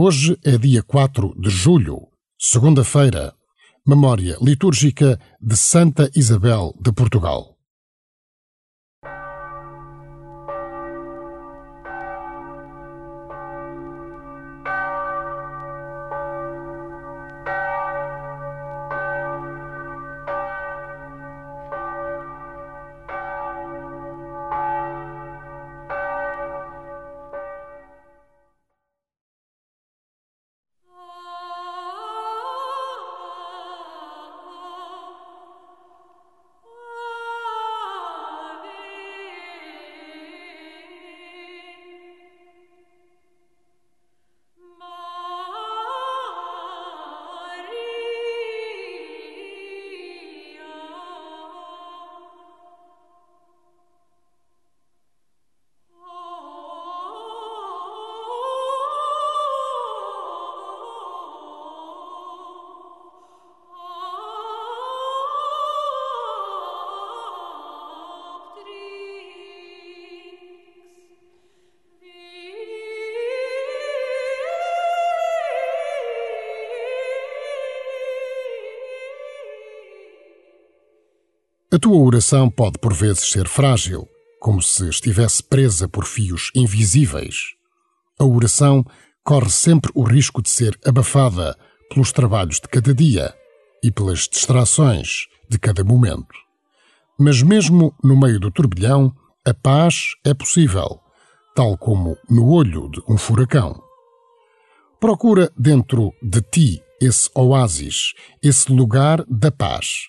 Hoje é dia 4 de julho, segunda-feira, memória litúrgica de Santa Isabel de Portugal. A tua oração pode por vezes ser frágil, como se estivesse presa por fios invisíveis. A oração corre sempre o risco de ser abafada pelos trabalhos de cada dia e pelas distrações de cada momento. Mas mesmo no meio do turbilhão, a paz é possível, tal como no olho de um furacão. Procura dentro de ti esse oásis, esse lugar da paz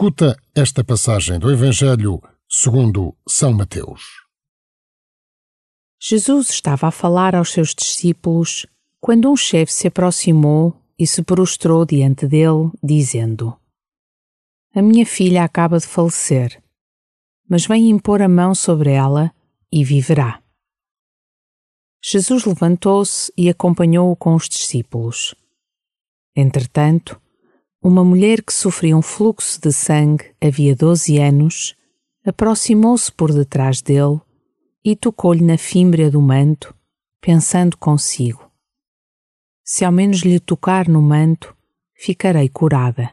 Escuta esta passagem do Evangelho segundo São Mateus. Jesus estava a falar aos seus discípulos quando um chefe se aproximou e se prostrou diante dele, dizendo: A minha filha acaba de falecer, mas vem impor a mão sobre ela e viverá. Jesus levantou-se e acompanhou-o com os discípulos. Entretanto, uma mulher que sofria um fluxo de sangue havia doze anos aproximou-se por detrás dele e tocou-lhe na fímbria do manto, pensando consigo: Se ao menos lhe tocar no manto, ficarei curada.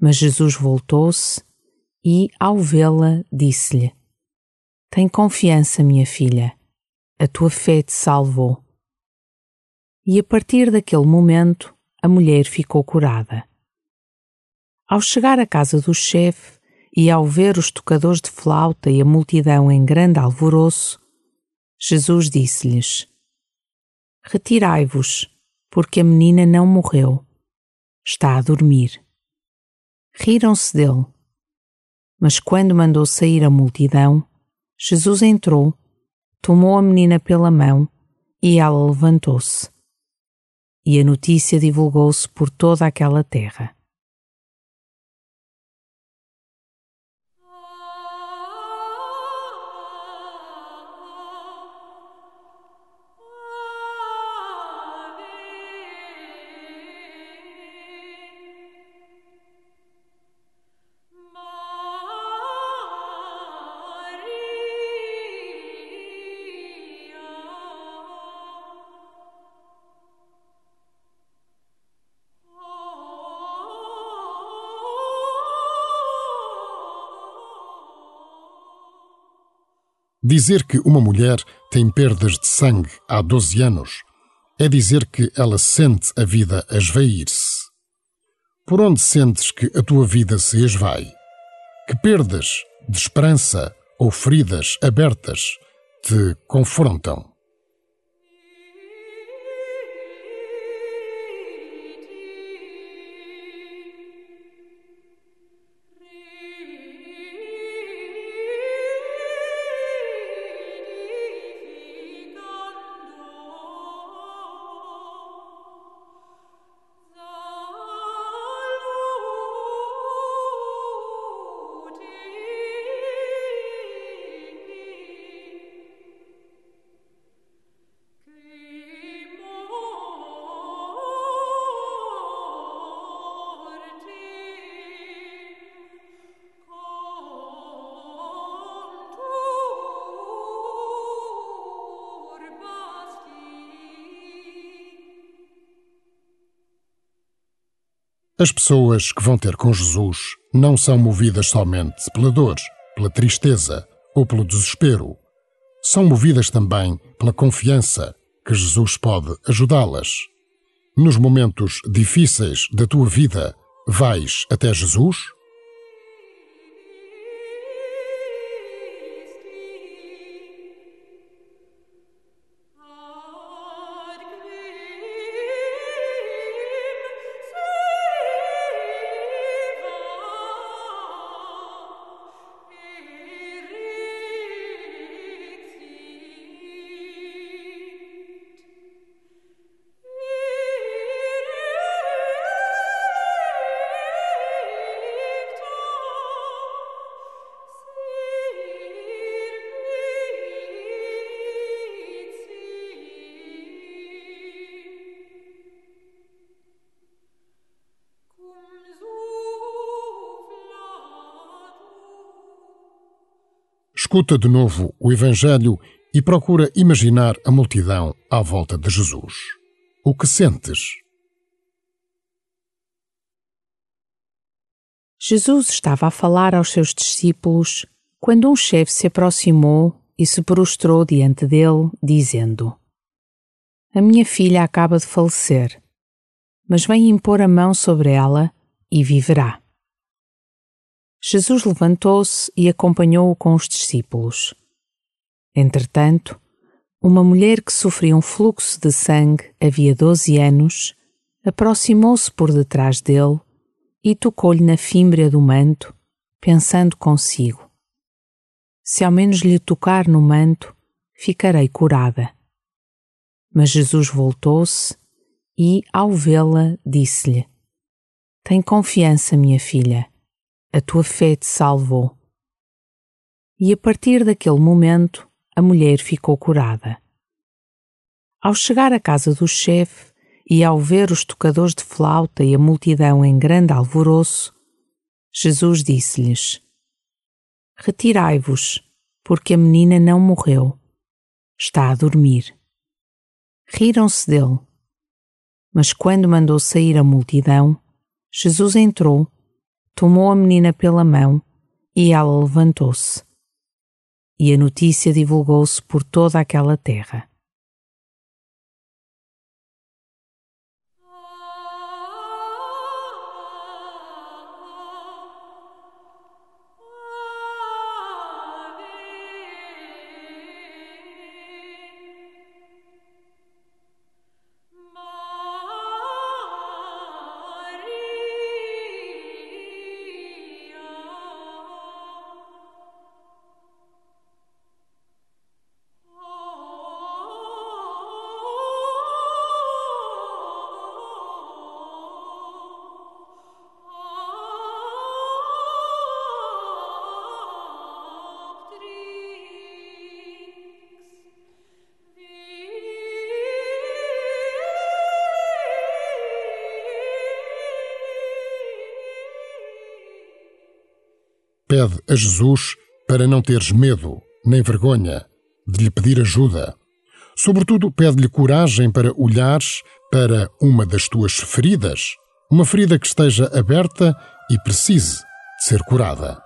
Mas Jesus voltou-se e, ao vê-la, disse-lhe: Tem confiança, minha filha, a tua fé te salvou. E a partir daquele momento, a mulher ficou curada. Ao chegar à casa do chefe e ao ver os tocadores de flauta e a multidão em grande alvoroço, Jesus disse-lhes: Retirai-vos, porque a menina não morreu, está a dormir. Riram-se dele. Mas quando mandou sair a multidão, Jesus entrou, tomou a menina pela mão e ela levantou-se e a notícia divulgou-se por toda aquela terra. Dizer que uma mulher tem perdas de sangue há 12 anos é dizer que ela sente a vida esvair-se. Por onde sentes que a tua vida se esvai? Que perdas de esperança ou feridas abertas te confrontam? As pessoas que vão ter com Jesus não são movidas somente pela dor, pela tristeza ou pelo desespero. São movidas também pela confiança que Jesus pode ajudá-las. Nos momentos difíceis da tua vida, vais até Jesus? Escuta de novo o Evangelho e procura imaginar a multidão à volta de Jesus. O que sentes? Jesus estava a falar aos seus discípulos quando um chefe se aproximou e se prostrou diante dele, dizendo: A minha filha acaba de falecer, mas vem impor a mão sobre ela e viverá. Jesus levantou-se e acompanhou-o com os discípulos. Entretanto, uma mulher que sofria um fluxo de sangue havia doze anos aproximou-se por detrás dele e tocou-lhe na fímbria do manto, pensando consigo: Se ao menos lhe tocar no manto, ficarei curada. Mas Jesus voltou-se e, ao vê-la, disse-lhe: Tem confiança, minha filha a tua fé te salvou. E a partir daquele momento, a mulher ficou curada. Ao chegar à casa do chefe e ao ver os tocadores de flauta e a multidão em grande alvoroço, Jesus disse-lhes: Retirai-vos, porque a menina não morreu, está a dormir. Riram-se dele. Mas quando mandou sair a multidão, Jesus entrou tomou a menina pela mão e ela levantou-se. E a notícia divulgou-se por toda aquela terra. Pede a Jesus para não teres medo nem vergonha de lhe pedir ajuda. Sobretudo, pede-lhe coragem para olhares para uma das tuas feridas, uma ferida que esteja aberta e precise de ser curada.